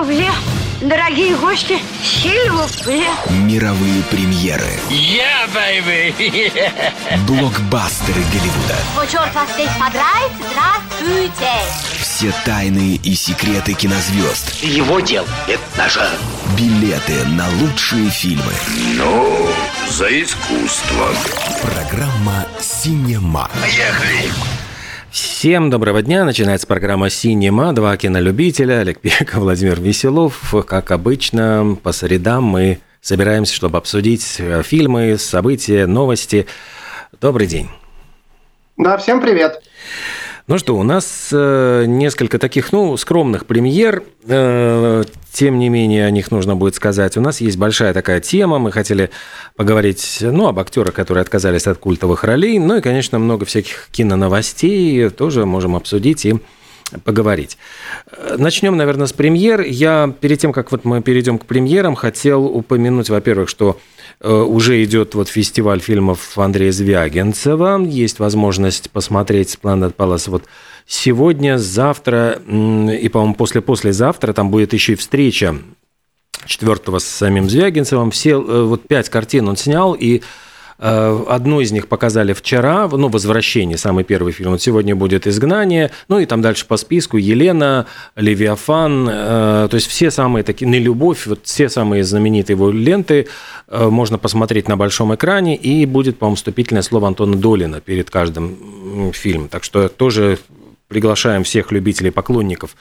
Сильвупле. Дорогие гости, Сильвупле. Мировые премьеры. Yeah, baby! Блокбастеры Голливуда. О, черт вас здесь подрать, здравствуйте! Все тайны и секреты кинозвезд. Его дел – это наше. Билеты на лучшие фильмы. Ну, за искусство. Программа «Синема». Поехали! Всем доброго дня. Начинается программа «Синема». Два кинолюбителя. Олег Пеков, Владимир Веселов. Как обычно, по средам мы собираемся, чтобы обсудить э, фильмы, события, новости. Добрый день. Да, всем привет. Ну что, у нас э, несколько таких, ну, скромных премьер. Тем не менее, о них нужно будет сказать. У нас есть большая такая тема. Мы хотели поговорить, ну, об актерах, которые отказались от культовых ролей. Ну и, конечно, много всяких киноновостей тоже можем обсудить и поговорить. Начнем, наверное, с премьер. Я перед тем, как вот мы перейдем к премьерам, хотел упомянуть, во-первых, что уже идет вот фестиваль фильмов Андрея Звягинцева. Есть возможность посмотреть Planet Palace вот сегодня, завтра и, по-моему, после-послезавтра. Там будет еще и встреча четвертого с самим Звягинцевым. Все э, вот пять картин он снял, и Э, одну из них показали вчера, ну, «Возвращение», самый первый фильм. Вот сегодня будет «Изгнание», ну и там дальше по списку «Елена», «Левиафан», э, то есть все самые такие, «Не любовь», вот все самые знаменитые его ленты э, можно посмотреть на большом экране, и будет, по-моему, вступительное слово Антона Долина перед каждым фильмом. Так что тоже приглашаем всех любителей, поклонников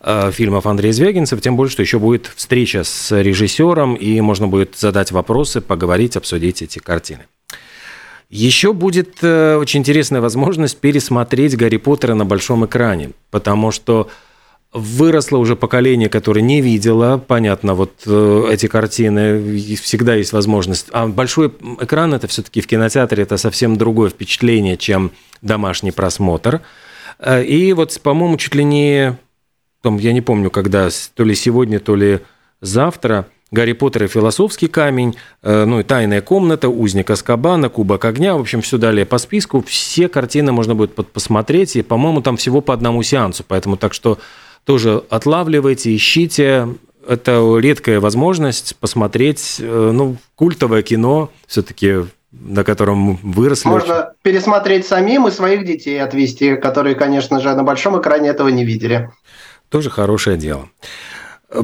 э, фильмов Андрея Звягинцев, тем более, что еще будет встреча с режиссером, и можно будет задать вопросы, поговорить, обсудить эти картины. Еще будет э, очень интересная возможность пересмотреть Гарри Поттера на большом экране, потому что выросло уже поколение, которое не видело, понятно, вот э, эти картины, всегда есть возможность. А большой экран это все-таки в кинотеатре это совсем другое впечатление, чем домашний просмотр. Э, и вот, по-моему, чуть ли не, там, я не помню, когда, то ли сегодня, то ли завтра – Гарри Поттер и философский камень, э, ну и тайная комната, узник Аскабана, кубок огня, в общем, все далее по списку. Все картины можно будет посмотреть, и, по-моему, там всего по одному сеансу, поэтому так что тоже отлавливайте, ищите. Это редкая возможность посмотреть, э, ну, культовое кино, все-таки на котором выросли. Можно пересмотреть самим и своих детей отвести, которые, конечно же, на большом экране этого не видели. Тоже хорошее дело.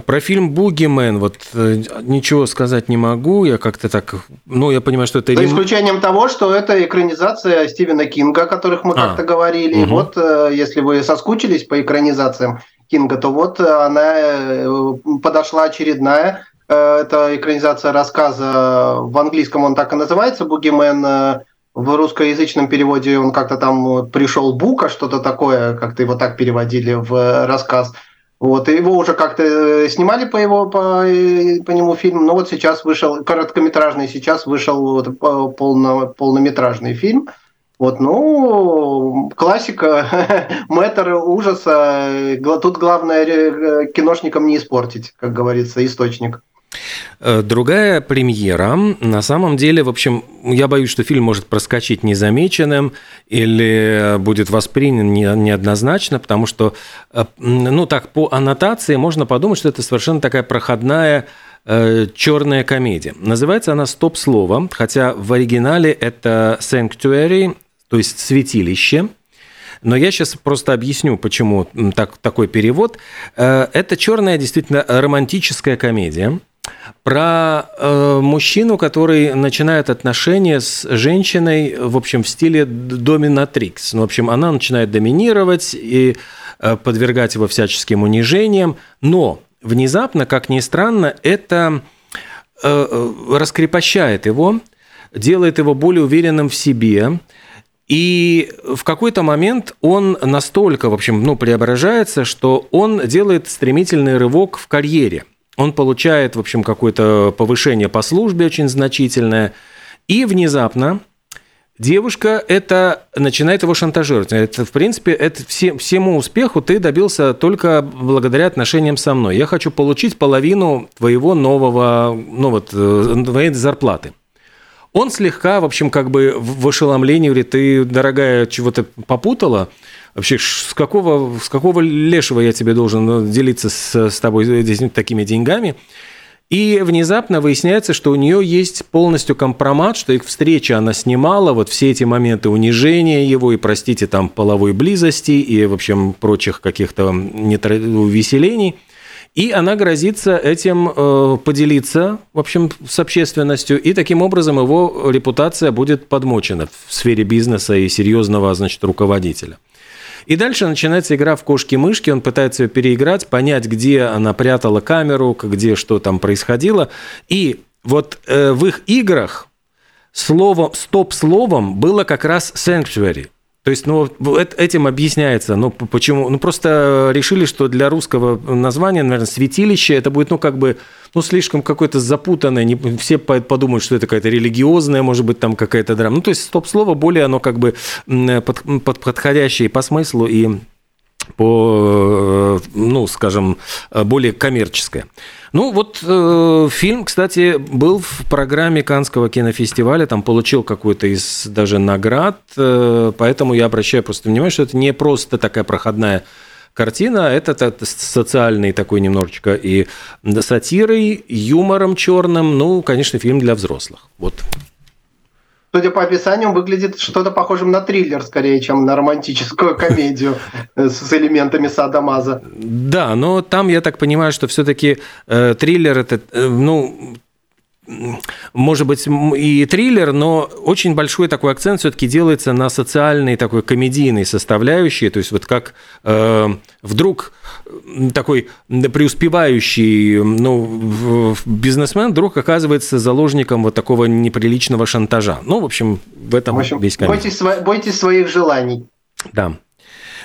Про фильм «Бугимен» вот э, ничего сказать не могу, я как-то так, ну, я понимаю, что это... За исключением того, что это экранизация Стивена Кинга, о которых мы а, как-то говорили. Угу. Вот, э, если вы соскучились по экранизациям Кинга, то вот она э, подошла очередная. Это экранизация рассказа, в английском он так и называется, «Бугимен», в русскоязычном переводе он как-то там пришел Бука, что-то такое, как-то его так переводили в рассказ – вот, и его уже как-то э, снимали по, его, по, э, по нему фильм, но вот сейчас вышел, короткометражный, сейчас вышел вот, полно, полнометражный фильм. Вот, ну, классика, мэтр ужаса. Тут главное э, киношникам не испортить, как говорится, источник. Э, другая премьера, на самом деле, в общем, я боюсь, что фильм может проскочить незамеченным или будет воспринят неоднозначно, потому что, э, ну так, по аннотации можно подумать, что это совершенно такая проходная э, черная комедия. Называется она «Стоп-слово», хотя в оригинале это «Sanctuary», то есть «святилище», но я сейчас просто объясню, почему так, такой перевод. Это черная, действительно, романтическая комедия – про э, мужчину, который начинает отношения с женщиной, в общем, в стиле доминатрикс. Ну, в общем, она начинает доминировать и э, подвергать его всяческим унижениям, но внезапно, как ни странно, это э, э раскрепощает его, делает его более уверенным в себе, и в какой-то момент он настолько, в общем, ну, преображается, что он делает стремительный рывок в карьере – он получает, в общем, какое-то повышение по службе очень значительное, и внезапно девушка это начинает его шантажировать. Это, в принципе, это все, всему успеху ты добился только благодаря отношениям со мной. Я хочу получить половину твоего нового, ну вот, э, твоей зарплаты. Он слегка, в общем, как бы в ошеломлении говорит, ты, дорогая, чего-то попутала, вообще с какого, с какого лешего я тебе должен ну, делиться с, с тобой такими деньгами? И внезапно выясняется, что у нее есть полностью компромат, что их встречи она снимала, вот все эти моменты унижения его и, простите, там половой близости и, в общем, прочих каких-то увеселений. И она грозится этим э, поделиться, в общем, с общественностью, и таким образом его репутация будет подмочена в сфере бизнеса и серьезного, значит, руководителя. И дальше начинается игра в кошки-мышки, он пытается ее переиграть, понять, где она прятала камеру, где что там происходило. И вот э, в их играх словом, стоп-словом было как раз sanctuary. То есть, ну, этим объясняется, ну, почему, ну, просто решили, что для русского названия, наверное, святилище, это будет, ну, как бы, ну, слишком какое-то запутанное, не, все подумают, что это какая-то религиозная, может быть, там какая-то драма. Ну, то есть, стоп-слово более, оно как бы под, под, подходящее по смыслу и по, э, ну, скажем, более коммерческое. Ну, вот э, фильм, кстати, был в программе Канского кинофестиваля, там получил какую-то из даже наград, э, поэтому я обращаю просто внимание, что это не просто такая проходная картина, это, это социальный такой немножечко и сатирой, юмором черным, ну, конечно, фильм для взрослых. Вот судя по описанию, выглядит что-то похожим на триллер, скорее, чем на романтическую комедию с элементами Сада Маза. Да, но там я так понимаю, что все-таки э, триллер это, э, ну, может быть, и триллер, но очень большой такой акцент все-таки делается на социальной такой комедийной составляющей. То есть вот как э, вдруг такой преуспевающий ну, бизнесмен вдруг оказывается заложником вот такого неприличного шантажа. Ну, в общем, в этом в общем, весь комедий. Бойтесь, бойтесь своих желаний. Да.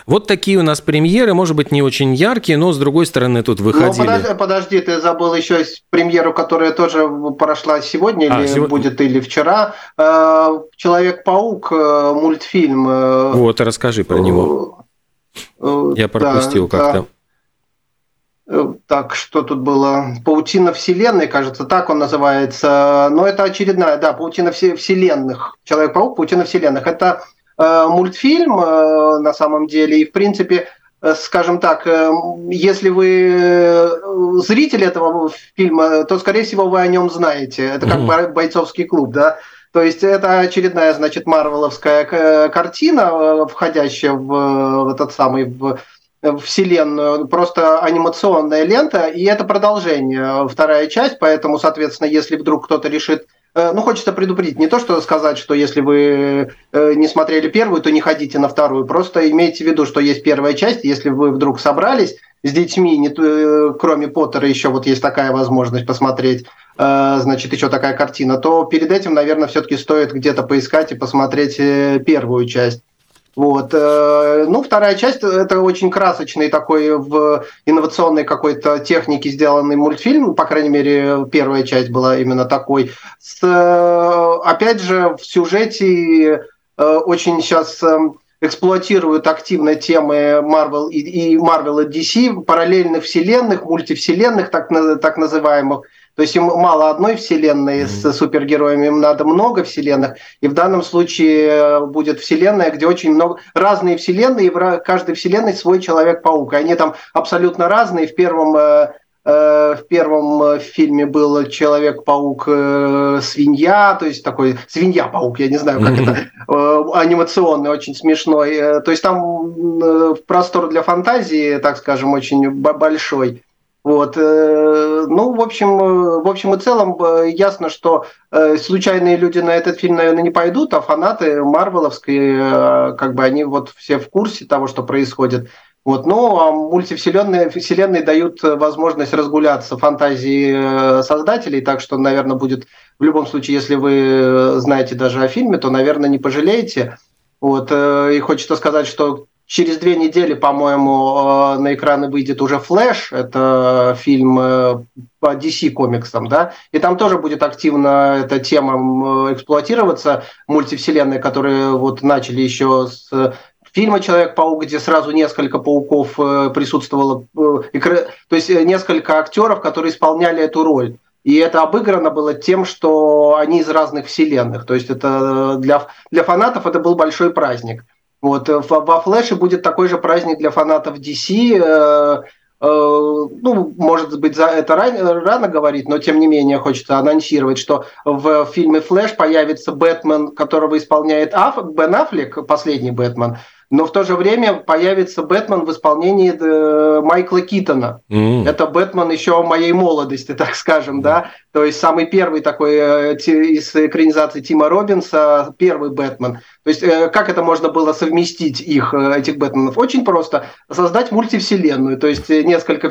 Вот такие у нас премьеры, может быть, не очень яркие, но, с другой стороны, тут выходили... Ну, подожди, подожди, ты забыл еще премьеру, которая тоже прошла сегодня, а, или сегодня... будет, или вчера. Э, «Человек-паук», э, мультфильм. Э, вот, расскажи про него. Я пропустил да, как-то. Да. Так, что тут было? Паутина вселенной, кажется, так он называется. Но это очередная, да, паутина вселенных. Человек-паук, паутина вселенных. Это мультфильм э, на самом деле. И, в принципе, э, скажем так, если вы зритель этого фильма, то, скорее всего, вы о нем знаете. Это как mm-hmm. бойцовский клуб, да. То есть это очередная, значит, марвеловская картина, входящая в, в этот самый в вселенную, просто анимационная лента, и это продолжение, вторая часть, поэтому, соответственно, если вдруг кто-то решит Э, ну, хочется предупредить, не то, что сказать, что если вы э, не смотрели первую, то не ходите на вторую. Просто имейте в виду, что есть первая часть. Если вы вдруг собрались с детьми, не, э, кроме Поттера, еще вот есть такая возможность посмотреть, значит, еще такая картина, то перед этим, наверное, все-таки стоит где-то поискать и посмотреть первую часть. Вот. Э, ну, вторая часть – это очень красочный такой в инновационной какой-то технике сделанный мультфильм, по крайней мере, первая часть была именно такой. С, э, опять же, в сюжете э, очень сейчас эксплуатируют активно темы Marvel и, Marvel и DC, параллельных вселенных, мультивселенных так, так называемых – то есть им мало одной вселенной mm-hmm. с супергероями, им надо много вселенных. И в данном случае э, будет вселенная, где очень много разные вселенные, и в каждой вселенной свой Человек-паук. И они там абсолютно разные. В первом э, э, в первом фильме был Человек-паук свинья, то есть такой свинья-паук, я не знаю, как это, анимационный, очень смешной. То есть там простор для фантазии, так скажем, очень большой. Вот. Э, ну, в общем, э, в общем и целом э, ясно, что случайные люди на этот фильм, наверное, не пойдут, а фанаты Марвеловской, как бы они вот все в курсе того, что происходит. Вот. Ну, а мультивселенные вселенные дают возможность разгуляться фантазии создателей, так что, наверное, будет в любом случае, если вы знаете даже о фильме, то, наверное, не пожалеете. Вот. И хочется сказать, что Через две недели, по-моему, э, на экраны выйдет уже «Флэш». Это фильм э, по DC комиксам, да, и там тоже будет активно эта тема эксплуатироваться, мультивселенные, которые вот начали еще с фильма «Человек-паук», где сразу несколько пауков э, присутствовало, то есть несколько актеров, которые исполняли эту роль. И это обыграно было тем, что они из разных вселенных. То есть это для, для фанатов это был большой праздник. Вот, во Флэше будет такой же праздник для фанатов DC, Э, ну, может быть, за это рано, рано говорить, но тем не менее хочется анонсировать, что в фильме «Флэш» появится Бэтмен, которого исполняет Аф, Бен Аффлек, последний Бэтмен, но в то же время появится Бэтмен в исполнении э, Майкла Китона. Mm. Это Бэтмен еще моей молодости, так скажем, mm. да. То есть самый первый такой э, из экранизации Тима Робинса, первый Бэтмен. То есть э, как это можно было совместить их, этих Бэтменов? Очень просто. Создать мультивселенную, то есть несколько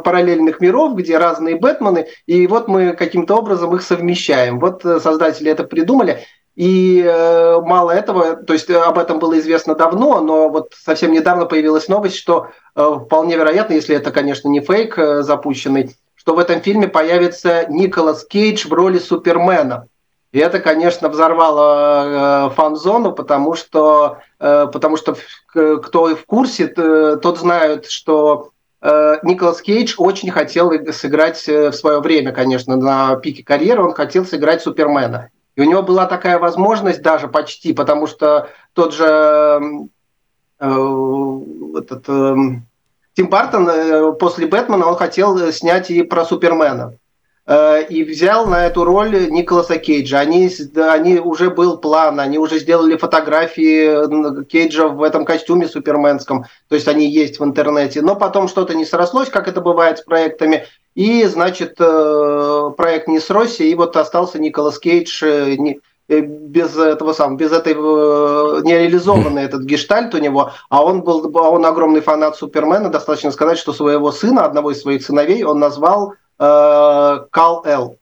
параллельных миров, где разные Бэтмены, и вот мы каким-то образом их совмещаем. Вот создатели это придумали. И э, мало этого, то есть э, об этом было известно давно, но вот совсем недавно появилась новость, что э, вполне вероятно, если это, конечно, не фейк э, запущенный, что в этом фильме появится Николас Кейдж в роли Супермена. И это, конечно, взорвало э, фан-зону, потому что, э, потому что кто в курсе, тот знает, что э, Николас Кейдж очень хотел сыграть в свое время, конечно, на пике карьеры, он хотел сыграть Супермена. У него была такая возможность даже почти, потому что тот же э, этот, э, Тим Бартон э, после Бэтмена он хотел снять и про Супермена. Э, и взял на эту роль Николаса Кейджа. Они, они уже был план, они уже сделали фотографии Кейджа в этом костюме суперменском, то есть они есть в интернете. Но потом что-то не срослось, как это бывает с проектами, и, значит, э, проект не сросся, и вот остался Николас Кейдж э, без этого сам, без этой нереализованный этот гештальт у него, а он был, он огромный фанат Супермена, достаточно сказать, что своего сына, одного из своих сыновей, он назвал Кал-Эл.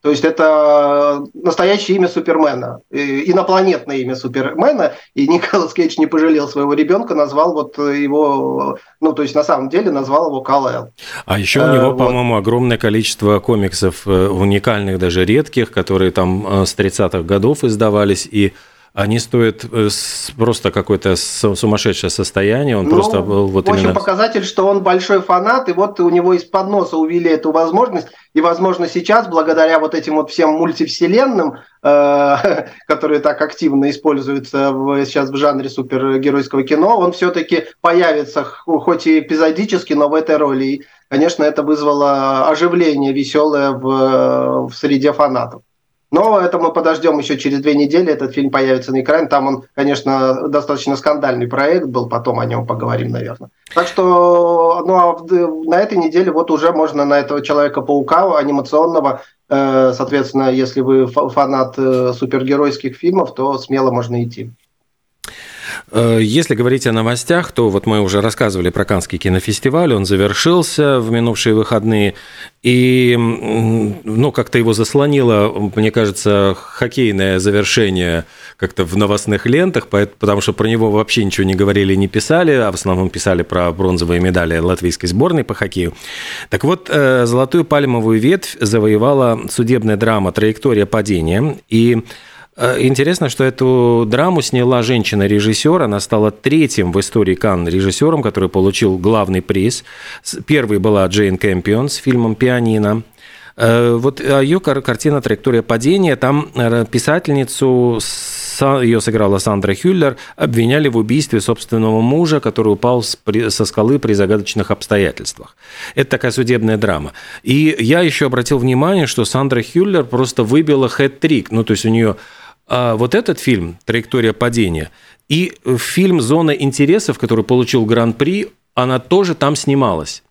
То есть это настоящее имя Супермена, инопланетное имя Супермена, и Николас Кейдж не пожалел своего ребенка, назвал вот его, ну то есть на самом деле назвал его Кал-Эл. А еще у него, э, по-моему, огромное количество комиксов, э, уникальных, даже редких, которые там э, с 30-х годов издавались, и они стоят э, просто какое-то сумасшедшее состояние. Он ну, просто был вот в общем, именно... показатель, что он большой фанат, и вот у него из-под носа увели эту возможность. И, возможно, сейчас, благодаря вот этим вот всем мультивселенным, э, которые так активно используются в, сейчас в жанре супергеройского кино, он все-таки появится, хоть и эпизодически, но в этой роли. И, конечно, это вызвало оживление веселое в, в среде фанатов. Но это мы подождем еще через две недели, этот фильм появится на экране. Там он, конечно, достаточно скандальный проект был, потом о нем поговорим, наверное. Так что ну, а на этой неделе вот уже можно на этого Человека-паука анимационного, э, соответственно, если вы фанат э, супергеройских фильмов, то смело можно идти. Э, если говорить о новостях, то вот мы уже рассказывали про Канский кинофестиваль, он завершился в минувшие выходные, и ну, как-то его заслонило, мне кажется, хоккейное завершение как-то в новостных лентах, потому что про него вообще ничего не говорили, не писали, а в основном писали про бронзовые медали латвийской сборной по хоккею. Так вот, э, золотую пальмовую ветвь завоевала судебная драма «Траектория падения», и интересно, что эту драму сняла женщина-режиссер. Она стала третьим в истории Кан режиссером, который получил главный приз. Первой была Джейн Кэмпион с фильмом «Пианино». Э, вот ее картина «Траектория падения», там э, писательницу, ее сыграла Сандра Хюллер, обвиняли в убийстве собственного мужа, который упал со скалы при загадочных обстоятельствах. Это такая судебная драма. И я еще обратил внимание, что Сандра Хюллер просто выбила хэт-трик. Ну, то есть у нее а вот этот фильм «Траектория падения» и фильм «Зона интересов», который получил гран-при, она тоже там снималась.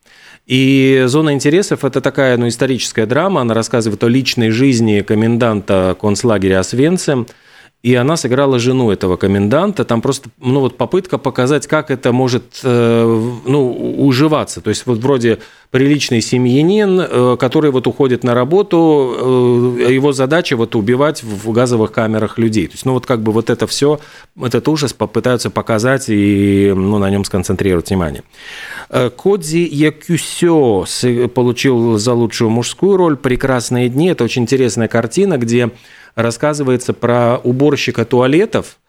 И «Зона интересов» – это такая ну, историческая драма, она рассказывает о личной жизни коменданта концлагеря Освенцим – и она сыграла жену этого коменданта. Там просто ну, вот попытка показать, как это может э, ну, уживаться. То есть вот вроде приличный семьянин, э, который вот уходит на работу, э, его задача вот убивать в газовых камерах людей. То есть ну вот как бы вот это все, этот ужас попытаются показать и ну, на нем сконцентрировать внимание. Кодзи Якюсё получил за лучшую мужскую роль «Прекрасные дни». Это очень интересная картина, где рассказывается про уборщика туалетов,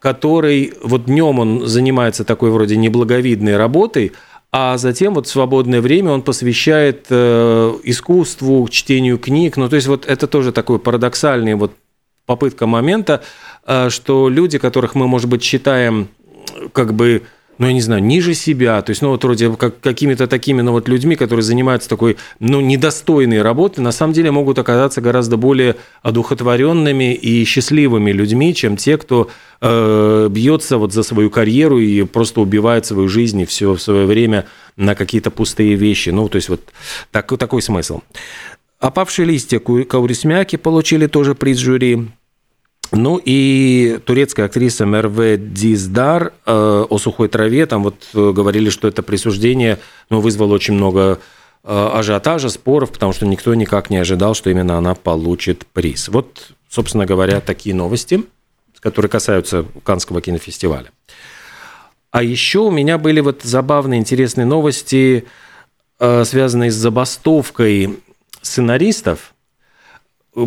который вот днем он занимается такой вроде неблаговидной работой, а затем вот свободное время он посвящает э, искусству, чтению книг. Ну, то есть вот это тоже такой парадоксальный вот попытка момента, э, что люди, которых мы, может быть, считаем как бы ну, я не знаю, ниже себя, то есть, ну, вот вроде как какими-то такими, ну, вот людьми, которые занимаются такой, ну, недостойной работой, на самом деле могут оказаться гораздо более одухотворенными и счастливыми людьми, чем те, кто э, бьется вот за свою карьеру и просто убивает свою жизнь и все в свое время на какие-то пустые вещи. Ну, то есть, вот так, такой смысл. «Опавшие листья» Каурисмяки получили тоже приз жюри. Ну и турецкая актриса Мерве Диздар э, о сухой траве, там вот э, говорили, что это присуждение ну, вызвало очень много э, ажиотажа, споров, потому что никто никак не ожидал, что именно она получит приз. Вот, собственно говоря, такие новости, которые касаются Канского кинофестиваля. А еще у меня были вот забавные, интересные новости, э, связанные с забастовкой сценаристов –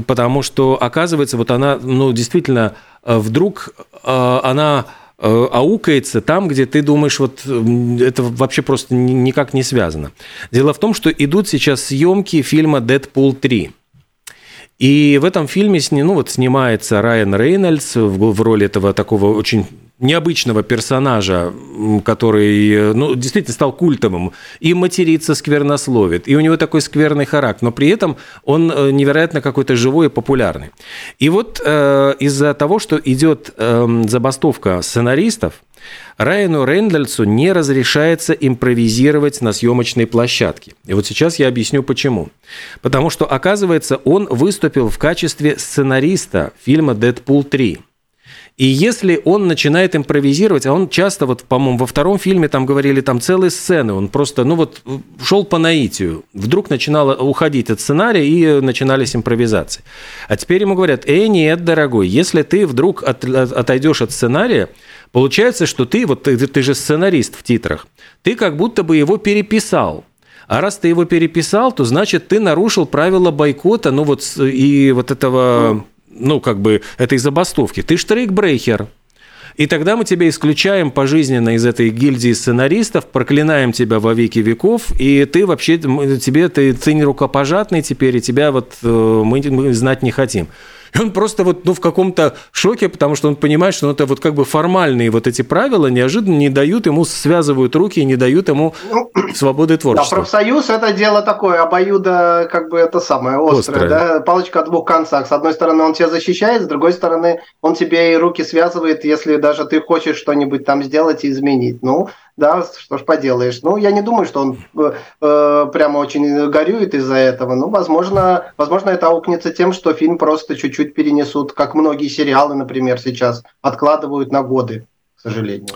потому что, оказывается, вот она, ну, действительно, э, вдруг э, она э, аукается там, где ты думаешь, вот это вообще просто никак не связано. Дело в том, что идут сейчас съемки фильма «Дэдпул 3». И в этом фильме ну, вот, снимается Райан Рейнольдс в, в роли этого такого очень необычного персонажа, который ну, действительно стал культовым, и матерится, сквернословит, и у него такой скверный характер, но при этом он э, невероятно какой-то живой и популярный. И вот э, из-за того, что идет э, забастовка сценаристов, Райану Рэндальсу не разрешается импровизировать на съемочной площадке. И вот сейчас я объясню почему. Потому что, оказывается, он выступил в качестве сценариста фильма «Дэдпул 3». И если он начинает импровизировать, а он часто, вот, по-моему, во втором фильме там говорили, там целые сцены, он просто, ну вот, шел по наитию. Вдруг начинало уходить от сценария и начинались импровизации. А теперь ему говорят, эй, нет, дорогой, если ты вдруг от, от, отойдешь от сценария, получается, что ты, вот ты, ты же сценарист в титрах, ты как будто бы его переписал. А раз ты его переписал, то значит ты нарушил правила бойкота, ну вот и вот этого ну, как бы, этой забастовки. Ты штрейкбрейкер. И тогда мы тебя исключаем пожизненно из этой гильдии сценаристов, проклинаем тебя во веки веков, и ты вообще, тебе, ты, ты не рукопожатный теперь, и тебя вот э, мы, мы знать не хотим. И он просто вот ну, в каком-то шоке, потому что он понимает, что ну, это вот как бы формальные вот эти правила неожиданно не дают ему, связывают руки и не дают ему ну, свободы творчества. Да, профсоюз – это дело такое, обоюдо как бы это самое острое, острое. Да? палочка о двух концах. С одной стороны, он тебя защищает, с другой стороны, он тебе и руки связывает, если даже ты хочешь что-нибудь там сделать и изменить. Ну, да, что ж поделаешь. Ну, я не думаю, что он э, э, прямо очень горюет из-за этого. Ну, возможно, возможно, это аукнется тем, что фильм просто чуть-чуть перенесут, как многие сериалы, например, сейчас откладывают на годы, к сожалению.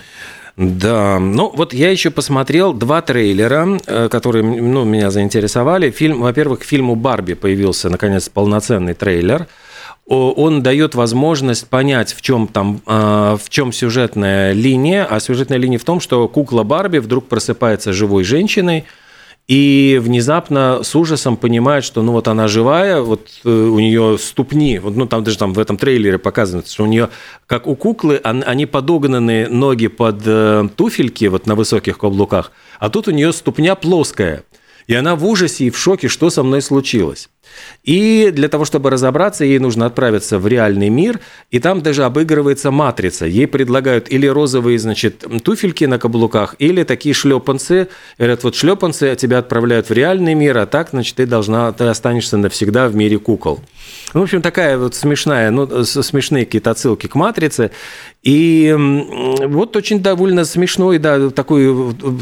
Да, ну вот я еще посмотрел два трейлера, э, которые ну, меня заинтересовали. Фильм, во-первых, к фильму «Барби» появился, наконец, полноценный трейлер – он дает возможность понять, в чем там, а, в чем сюжетная линия, а сюжетная линия в том, что кукла Барби вдруг просыпается живой женщиной, и внезапно с ужасом понимает, что ну вот она живая, вот э, у нее ступни, вот, ну там даже там в этом трейлере показано, что у нее, как у куклы, они подогнаны ноги под э, туфельки вот на высоких каблуках, а тут у нее ступня плоская. И она в ужасе и в шоке, что со мной случилось. И для того, чтобы разобраться, ей нужно отправиться в реальный мир, и там даже обыгрывается матрица. Ей предлагают или розовые, значит, туфельки на каблуках, или такие шлепанцы. Говорят, вот шлепанцы тебя отправляют в реальный мир, а так, значит, ты должна, ты останешься навсегда в мире кукол. В общем, такая вот смешная, ну, смешные какие-то отсылки к матрице. И вот очень довольно смешной, да, такой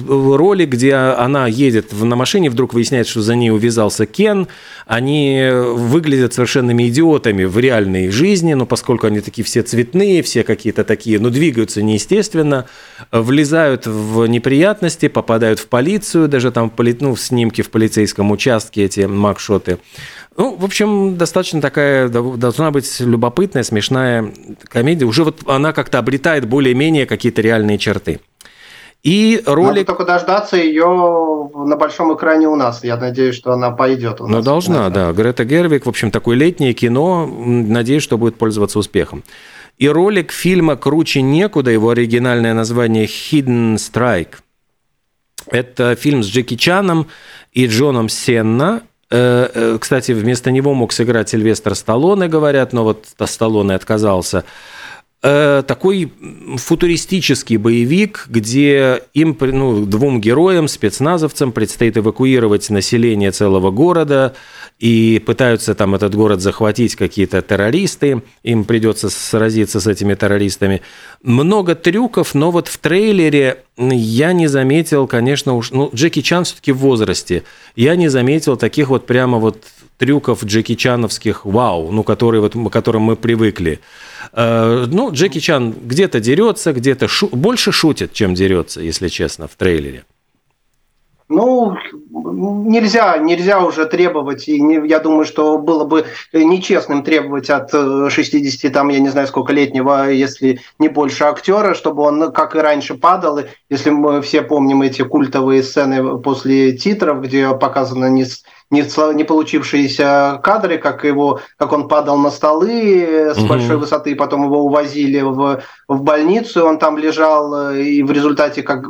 ролик, где она едет на машине, вдруг выясняется, что за ней увязался Кен. Они выглядят совершенными идиотами в реальной жизни, но поскольку они такие все цветные, все какие-то такие, ну, двигаются неестественно, влезают в неприятности, попадают в полицию, даже там ну, в снимке в полицейском участке эти макшоты. Ну, в общем, достаточно такая, должна быть любопытная, смешная комедия. Уже вот она как-то обретает более-менее какие-то реальные черты. И ролик... Надо только дождаться ее на большом экране у нас. Я надеюсь, что она пойдет у ну, нас. Ну, должна, да. Грета Гервик, в общем, такое летнее кино. Надеюсь, что будет пользоваться успехом. И ролик фильма «Круче некуда», его оригинальное название «Hidden Strike». Это фильм с Джеки Чаном и Джоном Сенна Кстати, вместо него мог сыграть Сильвестр Сталлоне, говорят, но вот Сталлоне отказался. Э, такой футуристический боевик, где им, ну, двум героям, спецназовцам, предстоит эвакуировать население целого города, и пытаются там этот город захватить какие-то террористы, им придется сразиться с этими террористами. Много трюков, но вот в трейлере я не заметил, конечно, уж, ну, Джеки Чан все-таки в возрасте, я не заметил таких вот прямо вот трюков Джеки Чановских, вау, ну, которые вот, к которым мы привыкли. Э, ну, Джеки Чан где-то дерется, где-то шу... больше шутит, чем дерется, если честно, в трейлере. Ну, нельзя, нельзя уже требовать, и не, я думаю, что было бы нечестным требовать от 60, э, там, я не знаю, сколько летнего, если не больше актера, чтобы он, как и раньше, падал. Если мы все помним эти культовые сцены после титров, где показано не не, не получившиеся кадры, как его, как он падал на столы с угу. большой высоты, потом его увозили в, в больницу, он там лежал, э, и в результате, как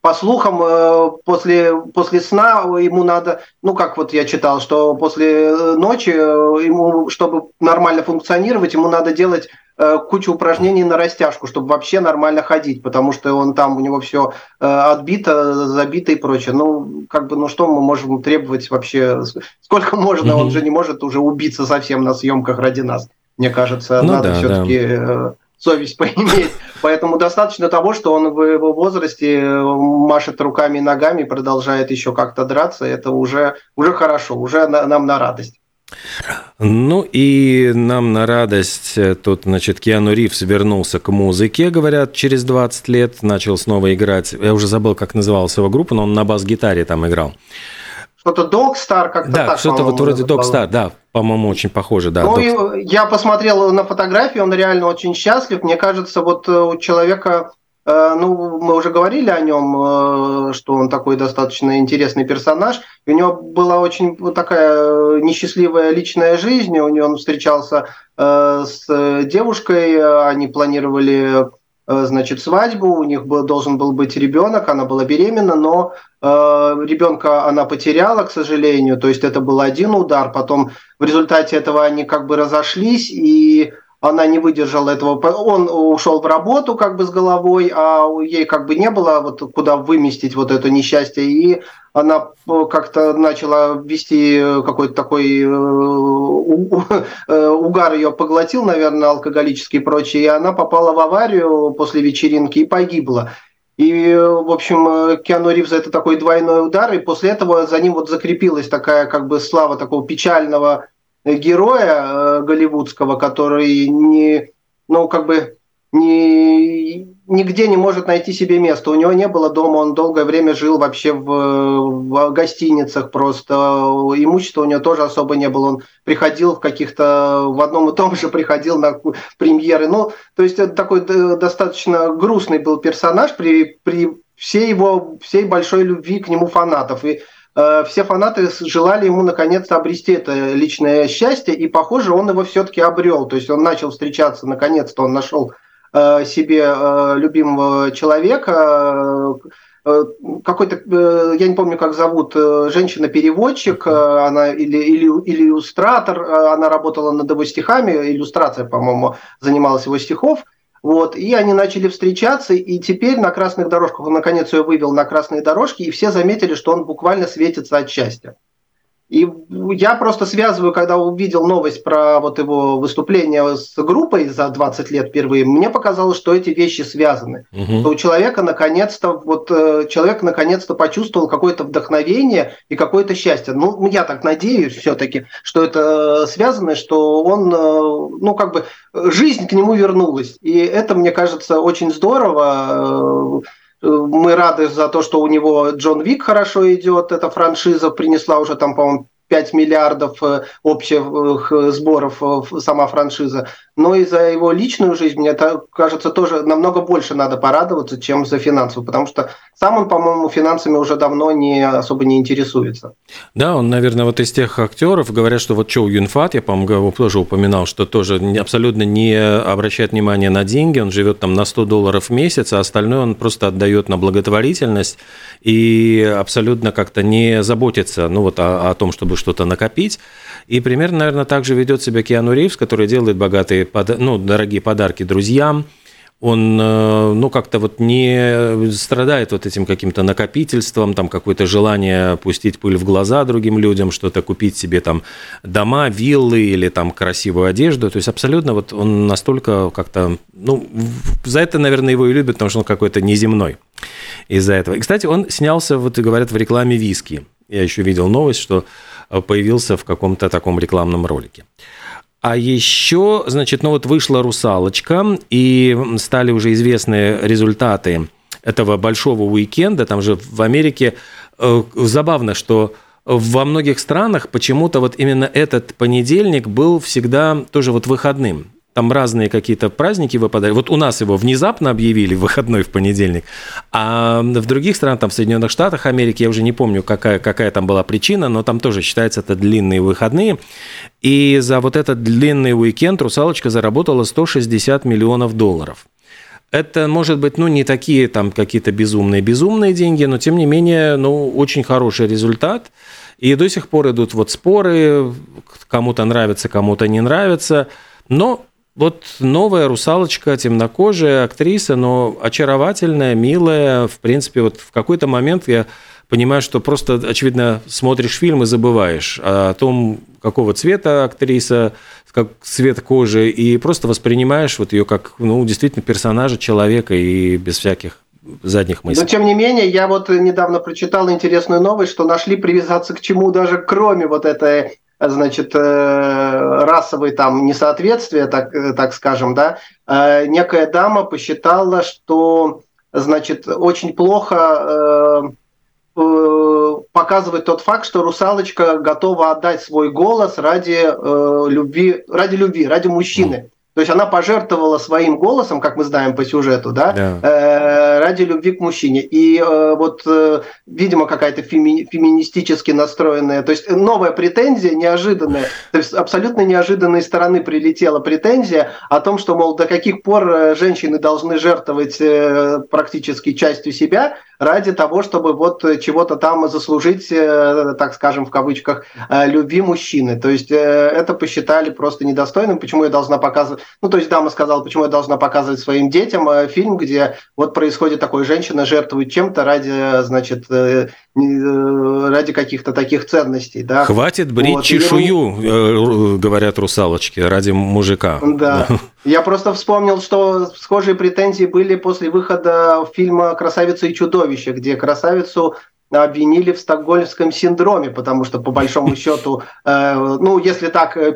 по слухам, э, после, после сна ему надо, ну как вот я читал, что после э, ночи ему, чтобы нормально функционировать, ему надо делать Э, кучу упражнений на растяжку, чтобы вообще нормально ходить, потому что он там, у него все э, отбито, забито и прочее. Ну, как бы, ну что мы можем требовать вообще? Сколько можно? Mm-hmm. Он же не может уже убиться совсем на съемках ради нас. Мне кажется, ну, надо да, все-таки да. Э, совесть поиметь. Поэтому достаточно того, что он в его возрасте машет руками и ногами, продолжает еще как-то драться, это уже, уже хорошо, уже нам на радость. Ну и нам на радость э, тут, значит, Киану Ривз вернулся к музыке, говорят, через 20 лет начал снова играть. Я уже забыл, как называлась его группа, но он на бас-гитаре там играл. Что-то Dogstar как-то Да, так, что-то вот вроде Dogstar, да, по-моему, очень похоже, да. Ну, я посмотрел на фотографии, он реально очень счастлив. Мне кажется, вот э, у человека ну, мы уже говорили о нем, э, что он такой достаточно интересный персонаж. У него была очень такая несчастливая личная жизнь. У него он встречался э, с девушкой, они планировали значит, свадьбу, у них был, должен был быть ребенок, она была беременна, но э, ребенка она потеряла, к сожалению, то есть это был один удар, потом в результате этого они как бы разошлись, и она не выдержала этого. Он ушел в работу как бы с головой, а ей как бы не было вот куда выместить вот это несчастье. И она э, как-то начала вести какой-то такой э, э, угар ее поглотил, наверное, алкоголический и прочее, и она попала в аварию после вечеринки и погибла. И, в общем, Киану Ривз это такой двойной удар, и после этого за ним вот закрепилась такая как бы слава такого печального героя э, голливудского, который не, ну, как бы не, нигде не может найти себе место. У него не было дома, он долгое время жил вообще в, в гостиницах просто. Имущества у него тоже особо не было. Он приходил в каких-то, в одном и том же приходил на премьеры. Ну, то есть это такой достаточно грустный был персонаж при, при всей его, всей большой любви к нему фанатов. И все фанаты желали ему наконец-то обрести это личное счастье, и, похоже, он его все-таки обрел. То есть он начал встречаться, наконец-то он нашел э, себе э, любимого человека, какой-то, я не помню, как зовут, женщина-переводчик, она или, или иллюстратор, она работала над его стихами, иллюстрация, по-моему, занималась его стихов, вот, и они начали встречаться, и теперь на красных дорожках, он наконец ее вывел на красные дорожки, и все заметили, что он буквально светится от счастья. И я просто связываю, когда увидел новость про вот его выступление с группой за 20 лет впервые, мне показалось, что эти вещи связаны. Угу. Что у человека наконец-то, вот э, человек наконец-то почувствовал какое-то вдохновение и какое-то счастье. Ну, я так надеюсь все-таки, что это связано, что он, э, ну, как бы, жизнь к нему вернулась. И это, мне кажется, очень здорово мы рады за то, что у него Джон Вик хорошо идет. Эта франшиза принесла уже там, по-моему, 5 миллиардов э, общих э, сборов э, сама франшиза. Но и за его личную жизнь, мне кажется, тоже намного больше надо порадоваться, чем за финансовую, потому что сам он, по-моему, финансами уже давно не особо не интересуется. Да, он, наверное, вот из тех актеров, говорят, что вот Чоу Юнфат, я, по-моему, тоже упоминал, что тоже абсолютно не обращает внимания на деньги, он живет там на 100 долларов в месяц, а остальное он просто отдает на благотворительность и абсолютно как-то не заботится ну, вот, о, о том, чтобы что-то накопить. И примерно, наверное, так же ведет себя Киану Ривз, который делает богатые, ну, дорогие подарки друзьям, он, э, ну, как-то вот не страдает вот этим каким-то накопительством, там, какое-то желание пустить пыль в глаза другим людям, что-то купить себе там дома, виллы или там красивую одежду. То есть абсолютно вот он настолько как-то, ну, за это, наверное, его и любят, потому что он какой-то неземной из-за этого. И, кстати, он снялся, вот говорят, в рекламе виски. Я еще видел новость, что появился в каком-то таком рекламном ролике. А еще, значит, ну вот вышла «Русалочка», и стали уже известны результаты этого большого уикенда. Там же в Америке э, забавно, что во многих странах почему-то вот именно этот понедельник был всегда тоже вот выходным там разные какие-то праздники выпадали. Вот у нас его внезапно объявили выходной в понедельник, а в других странах, там в Соединенных Штатах Америки, я уже не помню, какая, какая там была причина, но там тоже считается это длинные выходные. И за вот этот длинный уикенд «Русалочка» заработала 160 миллионов долларов. Это, может быть, ну, не такие там какие-то безумные-безумные деньги, но, тем не менее, ну, очень хороший результат. И до сих пор идут вот споры, кому-то нравится, кому-то не нравится. Но вот новая русалочка, темнокожая актриса, но очаровательная, милая. В принципе, вот в какой-то момент я понимаю, что просто, очевидно, смотришь фильм и забываешь о том, какого цвета актриса, как цвет кожи, и просто воспринимаешь вот ее как, ну, действительно персонажа, человека и без всяких задних мыслей. Но тем не менее, я вот недавно прочитал интересную новость, что нашли привязаться к чему даже кроме вот этой значит, э, расовые там несоответствия, так, э, так скажем, да, э, некая дама посчитала, что, значит, очень плохо показывает тот факт, что русалочка готова отдать свой голос ради любви, ради любви, ради мужчины. То есть она пожертвовала своим голосом, как мы знаем по сюжету, да, да. Э, ради любви к мужчине. И э, вот, э, видимо, какая-то феми- феминистически настроенная, то есть новая претензия, неожиданная, то есть абсолютно неожиданной стороны прилетела претензия о том, что, мол, до каких пор э, женщины должны жертвовать э, практически частью себя ради того, чтобы вот чего-то там заслужить, э, так скажем, в кавычках, э, любви мужчины. То есть э, это посчитали просто недостойным, почему я должна показывать ну, то есть дама сказала, почему я должна показывать своим детям э, фильм, где вот происходит такое, женщина жертвует чем-то ради, значит, э, э, ради каких-то таких ценностей, да. Хватит брить вот. чешую, говорят русалочки, ради мужика. Да. Я просто вспомнил, что схожие претензии были после выхода фильма «Красавица и чудовище», где красавицу обвинили в стокгольмском синдроме, потому что, по большому счету, э, ну, если так э,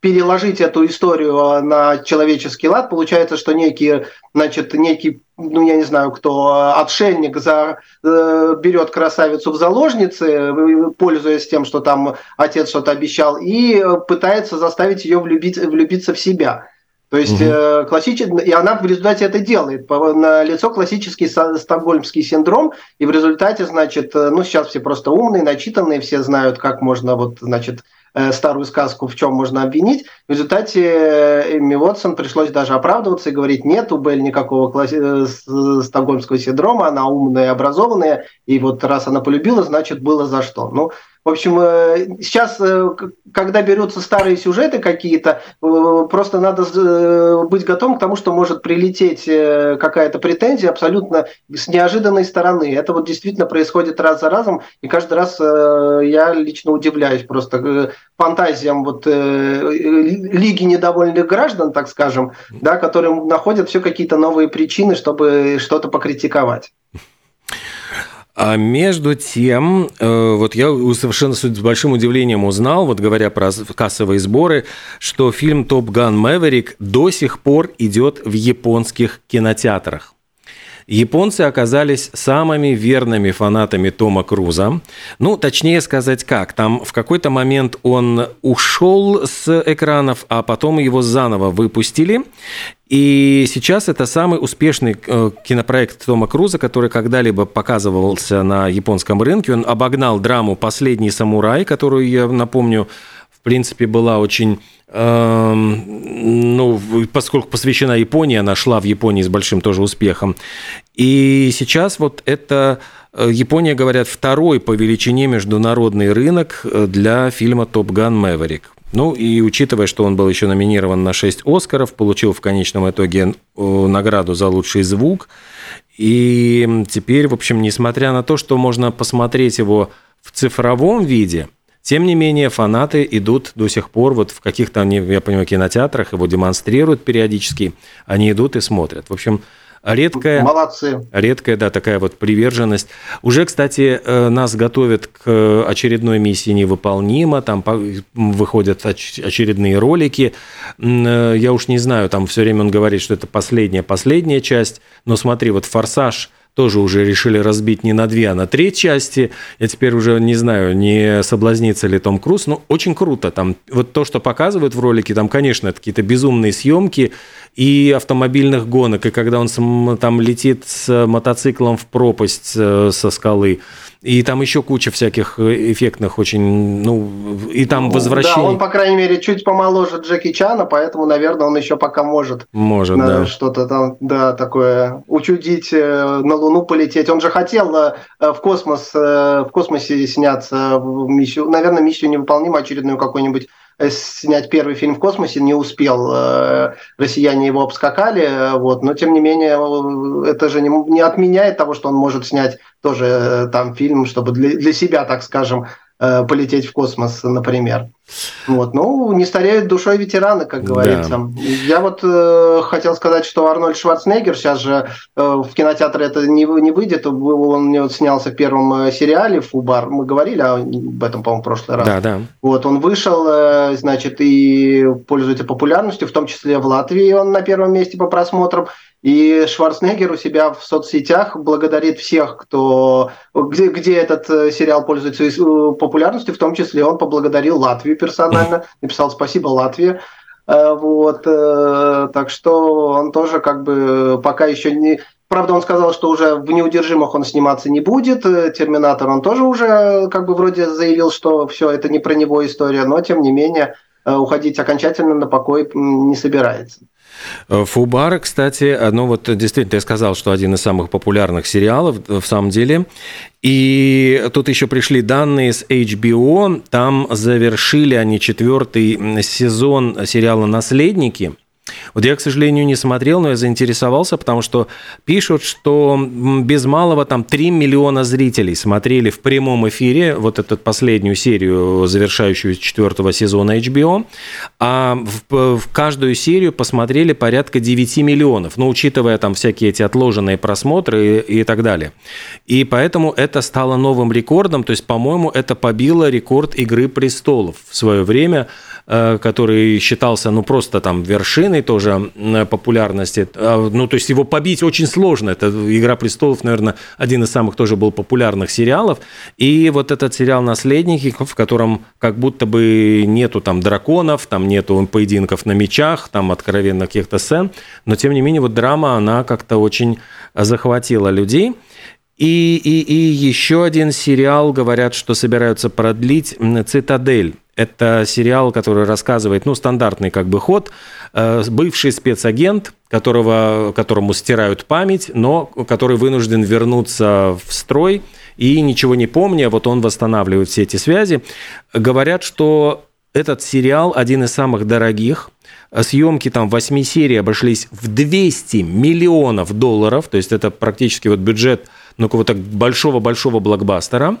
переложить эту историю э, на человеческий лад, получается, что некий, значит, некий ну, я не знаю кто, отшельник за, берет красавицу в заложницы, пользуясь тем, что там отец что-то обещал, и пытается заставить ее влюбиться, влюбиться в себя. То есть угу. э, классический, и она в результате это делает. На лицо классический стокгольмский синдром, и в результате, значит, э, ну сейчас все просто умные, начитанные, все знают, как можно вот, значит, э, старую сказку в чем можно обвинить. В результате э, Эмми Уотсон пришлось даже оправдываться и говорить, нет у Белль никакого класси... стокгольмского синдрома, она умная, образованная, и вот раз она полюбила, значит, было за что. Ну, в общем, э, сейчас, э, когда берутся старые сюжеты какие-то, э, просто надо быть готовым к тому, что может прилететь какая-то претензия абсолютно с неожиданной стороны. Это вот действительно происходит раз за разом, и каждый раз я лично удивляюсь просто фантазиям вот лиги недовольных граждан, так скажем, да, которые находят все какие-то новые причины, чтобы что-то покритиковать. А между тем, э, вот я совершенно с большим удивлением узнал, вот говоря про кассовые сборы, что фильм «Топ Ган Мэверик» до сих пор идет в японских кинотеатрах. Японцы оказались самыми верными фанатами Тома Круза. Ну, точнее сказать как. Там в какой-то момент он ушел с экранов, а потом его заново выпустили. И сейчас это самый успешный э, кинопроект Тома Круза, который когда-либо показывался на японском рынке. Он обогнал драму «Последний самурай», которую, я напомню, принципе, была очень ну, поскольку посвящена Японии, она шла в Японии с большим тоже успехом. И сейчас вот это э, Япония, говорят, второй по величине международный рынок э, для фильма «Топ Ган Мэверик». Ну и учитывая, что он был еще номинирован на 6 Оскаров, получил в конечном итоге награду за лучший звук. И теперь, в общем, несмотря на то, что можно посмотреть его в цифровом виде, тем не менее, фанаты идут до сих пор, вот в каких-то, я понимаю, кинотеатрах его демонстрируют периодически, они идут и смотрят. В общем, редкая... Молодцы. Редкая, да, такая вот приверженность. Уже, кстати, э, нас готовят к очередной миссии невыполнима, там выходят очередные ролики. Э, я уж не знаю, там все время он говорит, что это последняя, последняя часть, но смотри, вот «Форсаж» тоже уже решили разбить не на две, а на три части. Я теперь уже не знаю, не соблазнится ли Том Круз, но очень круто. Там вот то, что показывают в ролике, там, конечно, это какие-то безумные съемки и автомобильных гонок, и когда он там летит с мотоциклом в пропасть э, со скалы, и там еще куча всяких э, эффектных очень, ну, и там возвращение. Да, он, по крайней мере, чуть помоложе Джеки Чана, поэтому, наверное, он еще пока может. Может, да. Что-то там, да, такое, учудить, э, на Луну полететь. Он же хотел э, в космос, в космосе сняться, в миссию, наверное, миссию невыполнима очередную какую-нибудь снять первый фильм в космосе, не успел. Россияне его обскакали, вот, но тем не менее это же не, не отменяет того, что он может снять тоже э, там фильм, чтобы для, для себя, так скажем, э, полететь в космос, например. Вот, ну, не стареют душой ветераны, как говорится. Да. Я вот э, хотел сказать, что Арнольд Шварценеггер сейчас же э, в кинотеатре это не, не выйдет. Он не вот снялся в первом э, сериале «Фубар». Мы говорили об этом, по-моему, в прошлый раз. Да, да. Вот, он вышел, э, значит, и пользуется популярностью, в том числе в Латвии он на первом месте по просмотрам. И Шварценеггер у себя в соцсетях благодарит всех, кто где, где этот э, сериал пользуется э, популярностью, в том числе он поблагодарил Латвию персонально, написал спасибо Латвии. Э, вот, так что он тоже как бы пока еще не... Правда, он сказал, что уже в «Неудержимых» он сниматься не будет. «Терминатор» он тоже уже как бы вроде заявил, что все, это не про него история, но тем не менее уходить окончательно на покой не собирается. Э, Фубар, кстати, ну вот действительно, я сказал, что один из самых популярных сериалов в самом деле. И тут еще пришли данные с HBO, там завершили они четвертый сезон сериала «Наследники», вот я, к сожалению, не смотрел, но я заинтересовался, потому что пишут, что без малого там 3 миллиона зрителей смотрели в прямом эфире вот эту последнюю серию, завершающую четвертого сезона HBO, а в, в каждую серию посмотрели порядка 9 миллионов, ну, учитывая там всякие эти отложенные просмотры и, и так далее. И поэтому это стало новым рекордом, то есть, по-моему, это побило рекорд «Игры престолов» в свое время – который считался, ну, просто там вершиной тоже популярности. А, ну, то есть его побить очень сложно. Это «Игра престолов», наверное, один из самых тоже был популярных сериалов. И вот этот сериал «Наследники», в котором как будто бы нету там драконов, там нету поединков на мечах, там откровенно каких-то сцен, но тем не менее вот драма, она как-то очень захватила людей. И, и, и еще один сериал, говорят, что собираются продлить «Цитадель». Это сериал, который рассказывает, ну, стандартный как бы ход. Э, бывший спецагент, которого, которому стирают память, но который вынужден вернуться в строй и ничего не помня, вот он восстанавливает все эти связи. Говорят, что этот сериал один из самых дорогих. Съемки там 8 серий обошлись в 200 миллионов долларов, то есть это практически вот бюджет ну, какого-то большого-большого блокбастера.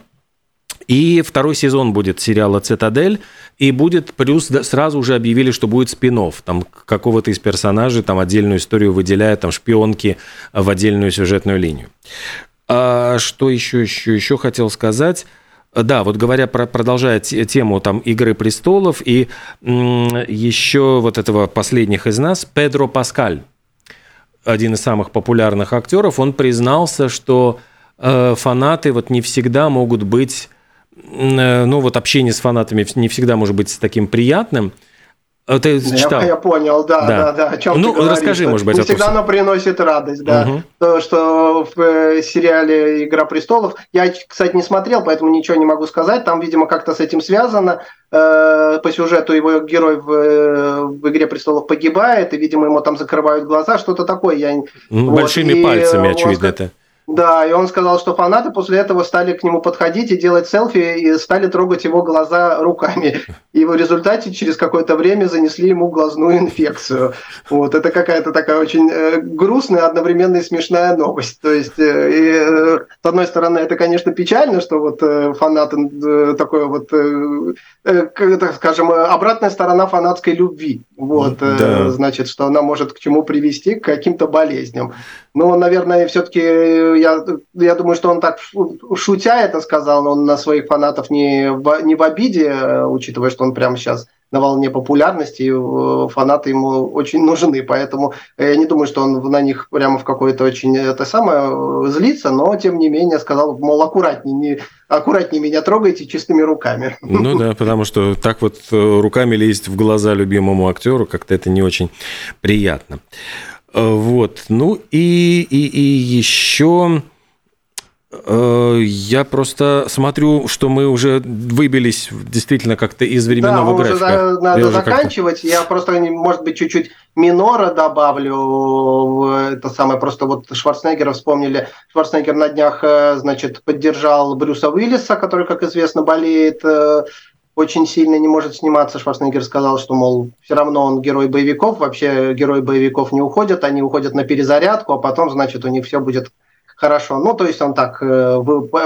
И второй сезон будет сериала «Цитадель», и будет плюс сразу уже объявили, что будет спин там какого-то из персонажей, там отдельную историю выделяя, там шпионки в отдельную сюжетную линию. А что еще, еще, еще хотел сказать? Да, вот говоря про, продолжая тему там «Игры престолов» и еще вот этого последних из нас, Педро Паскаль, один из самых популярных актеров, он признался, что э, фанаты вот не всегда могут быть Э, ну вот общение с фанатами не всегда может быть таким приятным. А ты читал? Я, я понял, да, да, да, да о чем Ну, ты говоришь, расскажи, может быть, Не том, всегда оно приносит радость, да. Мгм. То, что в э, сериале «Игра престолов», я, кстати, не смотрел, поэтому ничего не могу сказать, там, видимо, как-то с этим связано. Э, По сюжету его герой в, э, в «Игре престолов» погибает, и, видимо, ему там закрывают глаза, что-то такое. Я... Ну, Вот, Большими и, пальцами, очевидно, это. Да, и он сказал, что фанаты после этого стали к нему подходить и делать селфи, и стали трогать его глаза руками. И в результате через какое-то время занесли ему глазную инфекцию. Вот, это какая-то такая очень э, грустная, одновременно и смешная новость. То есть, э, э, с одной стороны, это, конечно, печально, что вот э, фанаты э, такое вот, э, э, так скажем, э, обратная сторона фанатской любви. Вот, э, Да. значит, что она может к чему привести, к каким-то болезням. Ну, наверное, все-таки я, я думаю, что он так шу- шутя это сказал, но он на своих фанатов не в, не в обиде, э, учитывая, что он прямо сейчас на волне популярности, и, э, фанаты ему очень нужны, поэтому э, я не думаю, что он на них прямо в какое-то очень это самое э, злится, но тем не менее сказал, мол, аккуратнее, не, аккуратнее меня трогайте чистыми руками. Ну да, потому что так вот э, руками лезть в глаза любимому актеру как-то это не очень приятно. Э, Вот, ну и, и, и еще э, я просто смотрю, что мы уже выбились действительно как-то из Да, временного уже графика. за- надо Я уже заканчивать. Я просто, может быть, чуть-чуть минора добавлю. Это самое, просто вот Шварценеггера вспомнили. Шварценеггер на днях, э, значит, поддержал Брюса Уиллиса, который, как известно, болеет очень сильно, не может сниматься. Шварценеггер сказал, что, мол, все равно он герой боевиков. Вообще герои боевиков не уходят, они уходят на перезарядку, а потом, значит, у них все будет хорошо. Ну, то есть он так э,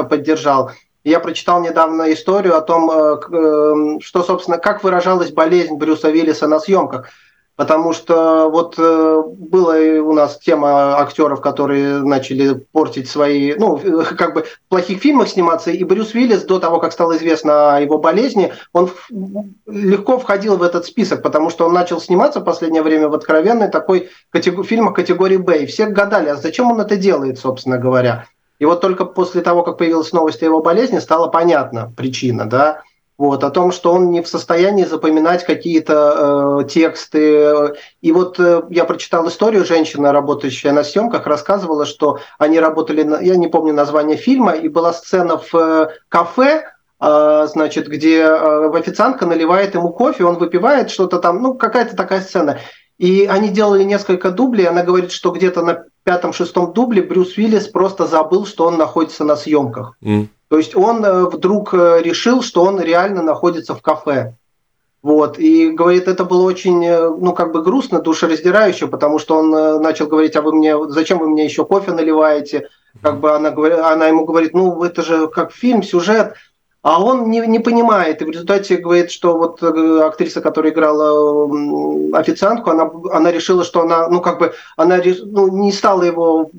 поддержал. Я прочитал недавно историю о том, э, э, что, собственно, как выражалась болезнь Брюса Уиллиса на съемках. Потому что вот э, была у нас тема актеров, которые начали портить свои, ну, как бы в плохих фильмах сниматься. И Брюс Уиллис, до того, как стало известно о его болезни, он легко входил в этот список, потому что он начал сниматься в последнее время в откровенной такой катего- фильмах категории Б. И все гадали, а зачем он это делает, собственно говоря. И вот только после того, как появилась новость о его болезни, стала понятна причина, да, вот, о том, что он не в состоянии запоминать какие-то э, тексты. И вот э, я прочитал историю, женщина, работающая на съемках, рассказывала, что они работали, на, я не помню название фильма, и была сцена в э, кафе, э, значит, где э, официантка наливает ему кофе, он выпивает что-то там, ну, какая-то такая сцена. И они делали несколько дублей, она говорит, что где-то на пятом-шестом дубле Брюс Уиллис просто забыл, что он находится на съемках. М. То есть он э, вдруг э, решил, что он реально находится в кафе. Вот. И говорит, это было очень, э, ну, как бы грустно, душераздирающе, потому что он начал говорить, а вы мне, зачем вы мне еще кофе наливаете? Как бы она, она ему говорит, ну, это же как фильм, сюжет. А он не, не понимает, и в результате говорит, что вот э, актриса, которая играла официантку, она, она решила, что она, ну, как бы, она ну, не стала его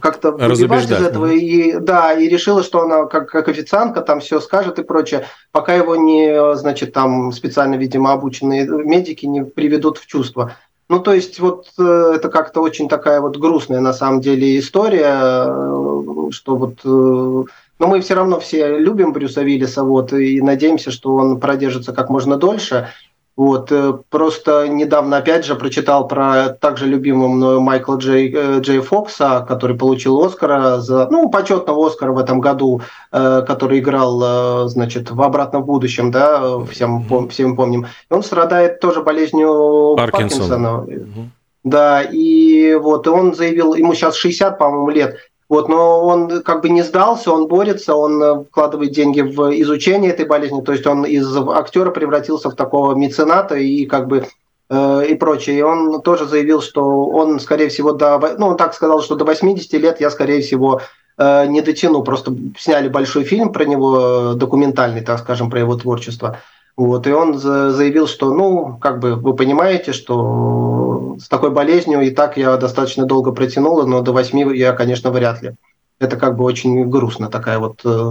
как-то выбивать из этого, и да, и решила, что она как, как официантка там все скажет и прочее, пока его не, значит, там специально, видимо, обученные медики не приведут в чувство. Ну, то есть, вот э, это как-то очень такая вот грустная на самом деле история, э, что вот... э, Но мы все равно все любим Брюса Виллиса, вот, и надеемся, что он продержится как можно дольше. Вот, э, просто недавно, опять же, прочитал про также любимого мною Майкла Джей, э, Джей Фокса, который получил Оскара за, ну, почетного Оскара в этом году, э, который играл, э, значит, в «Обратном будущем», да, э, всем, пом- всем помним. И он страдает тоже болезнью Паркинсона. Паркинсона. Да, и вот и он заявил, ему сейчас 60, по-моему, лет, вот, но он как бы не сдался, он борется, он э, вкладывает деньги в изучение этой болезни, то есть он из актера превратился в такого мецената и как бы э, и прочее. И он тоже заявил, что он, скорее всего, до, ну, он так сказал, что до 80 лет я, скорее всего, э, не дотяну. Просто сняли большой фильм про него, э, документальный, так скажем, про его творчество. Вот, и он за- заявил, что, ну, как бы вы понимаете, что с такой болезнью и так я достаточно долго протянула, но до 8 я, конечно, вряд ли. Это как бы очень грустно, такая вот э,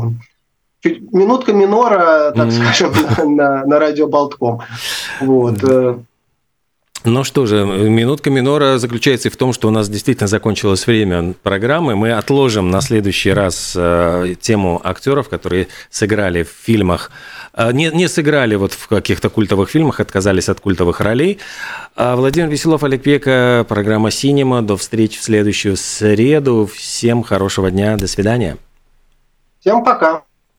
чуть, минутка минора, так Мгм. скажем, на, на, на радио Болтком. Вот. Ну что же, минутка минора заключается в том, что у нас действительно закончилось время программы. Мы отложим на следующий раз э, тему актеров, которые сыграли в фильмах, э, не, не сыграли вот в каких-то культовых фильмах, отказались от культовых ролей. А Владимир Веселов, Олег Пека, программа «Синема». До встречи в следующую среду. Всем хорошего дня. До свидания. Всем пока.